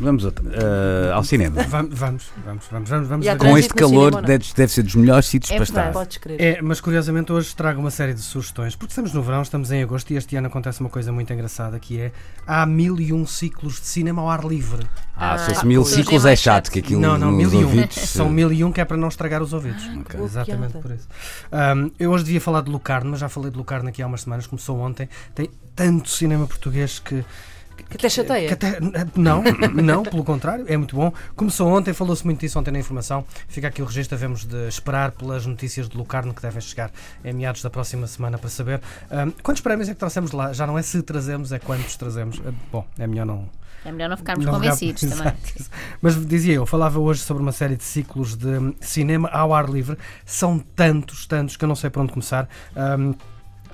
Vamos eh, ao cinema. Vamos, vamos, vamos, vamos, vamos. Com este calor, cinema, não? deve, deve ser dos melhores sítios É para estar. podes crer. É, mas curiosamente hoje trago uma série de sugestões, porque estamos no verão, estamos em agosto e este ano acontece uma coisa muito engraçada que é há mil e um ciclos de cinema ao ar livre. Ah, se Ah, fosse mil pois. ciclos é é chato, que aquilo não, não, mil e um. ouvidos... São mil e um que é para não estragar os ouvidos. Que Exatamente piada. por isso. Ahm, eu hoje devia falar de Lucarno, mas já falei de Lucarno aqui há umas semanas, começou ontem. Tem tanto cinema português que. Que até chateia. que até- não, não, pelo contrário, é muito bom. Começou ontem, falou-se muito disso ontem na informação. Fica aqui o registro, devemos de esperar pelas notícias de Lucarno que devem chegar em meados da próxima semana para saber. Ahm, quantos prémios é que trouxemos de lá? Já não é se trazemos, é quantos trazemos. Ah, Bom, é melhor não, É melhor não ficarmos não convencidos ficar- também. Exato. Mas dizia eu, falava hoje sobre uma série de ciclos de cinema ao ar livre. São tantos, tantos, que eu não sei por onde começar. Ahm,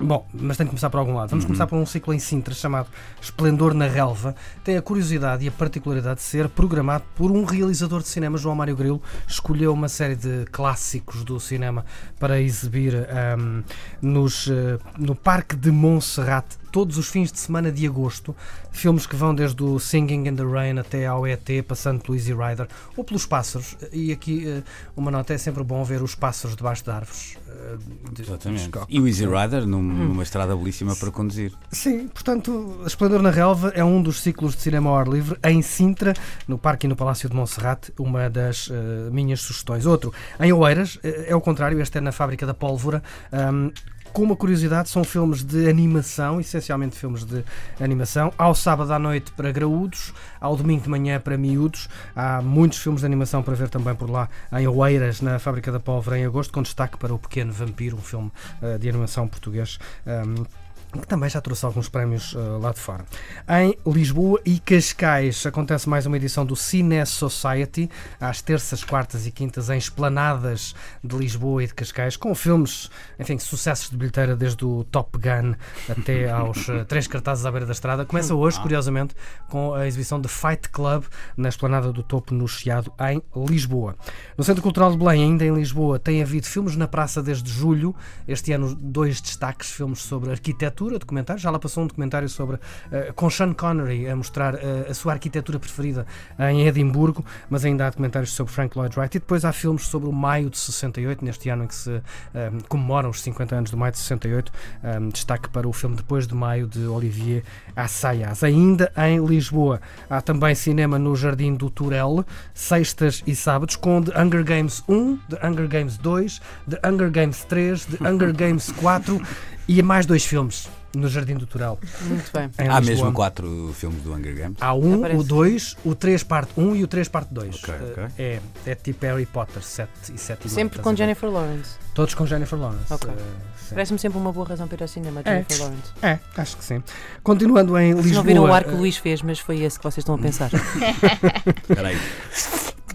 Bom, mas tem que começar por algum lado. Vamos começar por um ciclo em Sintra chamado Esplendor na Relva. Tem a curiosidade e a particularidade de ser programado por um realizador de cinema, João Mário Grilo. Escolheu uma série de clássicos do cinema para exibir ahm, nos, eh, no Parque de Montserrat todos os fins de semana de agosto. Filmes que vão desde o Singing in the Rain até ao ET, passando pelo Easy Rider ou pelos pássaros. E aqui eh, uma nota: é sempre bom ver os pássaros debaixo de árvores. eh, de- Exatamente. dos E o Easy Rider num- numa estrada belíssima para conduzir. Sim, portanto, Esplendor na Relva é um dos ciclos de cinema ao ar livre em Sintra, no Parque e no Palácio de Monserrate, uma das eh, minhas sugestões. Outro, em Oeiras, é o contrário, este é na Fábrica da Pólvora. ahm, com uma curiosidade, são filmes de animação, essencialmente filmes de animação, ao sábado à noite para graúdos, ao domingo de manhã para miúdos. Há muitos filmes de animação para ver também por lá em Oeiras, na Fábrica da Pólvora, em agosto, com destaque para O Pequeno Vampiro, um filme eh, de animação português. ahm, que também já trouxe alguns prémios eh, lá de fora. Em Lisboa e Cascais acontece mais uma edição do Cine Society, às terças, quartas e quintas, em esplanadas de Lisboa e de Cascais, com filmes, enfim, sucessos de bilheteira desde o Top Gun até aos eh, três cartazes à beira da estrada. Começa hoje, curiosamente, com a exibição de Fight Club na esplanada do Topo no Chiado, em Lisboa. No Centro Cultural de Belém, ainda em Lisboa, tem havido filmes na praça desde julho. Este ano, dois destaques: filmes sobre arquitetura, documentários. Já lá passou um documentário sobre eh, com Sean Connery a mostrar eh, a sua arquitetura preferida em Edimburgo, mas ainda há documentários sobre Frank Lloyd Wright. E depois há filmes sobre o maio de 68, neste ano em que se eh, comemoram os 50 anos do maio de 68. eh, destaque para o filme Depois de Maio de Olivier Assayas. Ainda em Lisboa, há também cinema no Jardim do Turel, sextas e sábados, com The Hunger Games 1, The Hunger Games 2, The Hunger Games 3, The Hunger Games 4 e mais dois filmes no Jardim do Turel. Muito bem. em Há Lisboa. mesmo quatro filmes do Hunger Games. Há um, Aparece. o 2, o 3 parte 1 e o 3 parte 2. Ok, ok. É, é tipo Harry Potter, 7 e 7 e Sempre com? Jennifer Lawrence. Todos com Jennifer Lawrence. Ok. eh, sim. Parece-me sempre uma boa razão para ir ao cinema, É. Jennifer Lawrence. É, acho que sim. Continuando em Vocês Lisboa. não viram o ar que eh, o Luís fez, mas foi esse que vocês estão a pensar. Espera aí.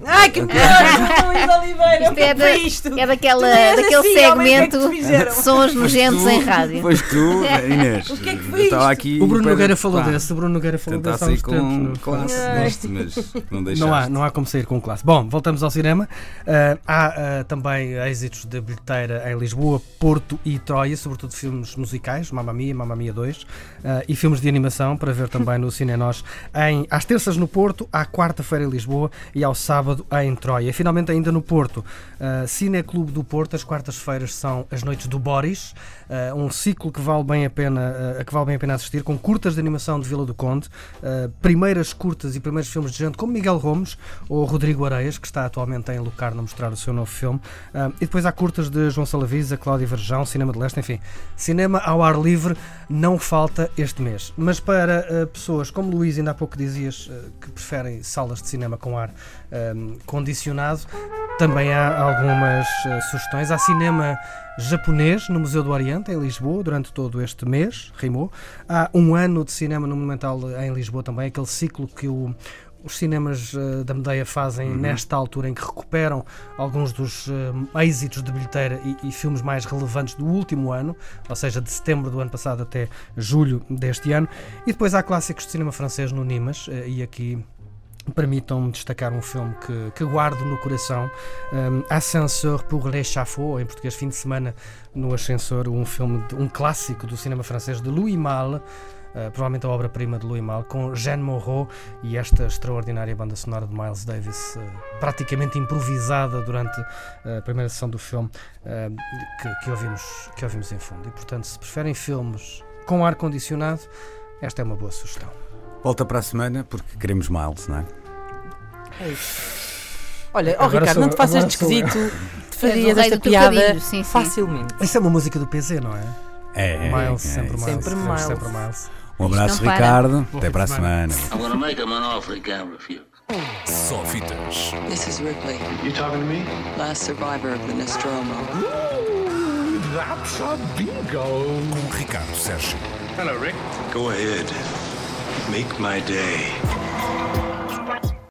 Ai, que merda! Oliveira, Isto é, da, isto? é daquela, daquele assim, é que segmento fizeram? sons nojentos em rádio. Pois tu, Inês. O que é que foi isto? aqui. O Bruno Nogueira falou pá, desse, o Bruno Nogueira falou desse há uns com tempos. classe neste, mas não deixaste. Não há, não há como sair com classe. Bom, voltamos ao cinema. Ah, há ah, também êxitos de bilheteira em Lisboa, Porto e Troia, sobretudo filmes musicais, Mamma Mia, Mamma Mia 2, ah, e filmes de animação para ver também no Cine Nós, em, às terças no Porto, à quarta-feira em Lisboa e ao sábado em Troia. Finalmente ainda no Porto, ah, Cine Clube do Porto, as quartas-feiras são as noites do Boris, ah, um ciclo que vale bem a pena, ah, a que vale bem a pena assistir, com curtas de animação de Vila do Conde, ah, primeiras curtas e primeiros filmes de gente como Miguel Gomes ou Rodrigo Areias, que está atualmente em Lucarno a mostrar o seu novo filme, Ah, e depois há curtas de João Salavisa, Cláudia Verjão, Cinema de Leste, enfim, cinema ao ar livre não falta este mês. Mas para ah, pessoas como Luís, ainda há pouco dizias ah, que preferem salas de cinema com ar ah, condicionado, também há algumas ah, sugestões. Há cinema japonês no Museu do Oriente, em Lisboa, durante todo este mês, rimou. Há um ano de cinema no Monumental em Lisboa também, aquele ciclo que o os cinemas eh, da Medeia fazem nesta altura em que recuperam alguns dos eh, êxitos de bilheteira e, e filmes mais relevantes do último ano, ou seja, de setembro do ano passado até julho deste ano. E depois há clássicos de cinema francês no Nimas, eh, e aqui Permitam-me destacar um filme que, que guardo no coração, um, Ascenseur pour l'échafaud, em português Fim de Semana no Ascensor, um filme, de- um clássico do cinema francês de Louis Malle, uh, provavelmente a obra-prima de Louis Malle, com Jeanne Moreau e esta extraordinária banda sonora de Miles Davis, uh, praticamente improvisada durante uh, a primeira sessão do filme, uh, que, que ouvimos, que ouvimos em fundo. E portanto, se preferem filmes com ar-condicionado, esta é uma boa sugestão. Volta para a semana porque queremos Miles, não é? É isso. Olha, Agora Ricardo, sou- não te faças de esquisito. Te farias rei esta piada sim, sim. facilmente. Isso é uma música do PZ, não é? É, é, Miles, é, sempre isso. Miles. Sempre Miles. Sempre Miles. Um abraço, não para. Ricardo. Até para a semana. I'm gonna make him an offer he can't refuse. Só fitas. This is Ripley, You talking to me? last survivor of the Nostromo. Ooh, that's a bingo. Com Ricardo Sérgio. Hello, Rick. Go ahead. Make my day.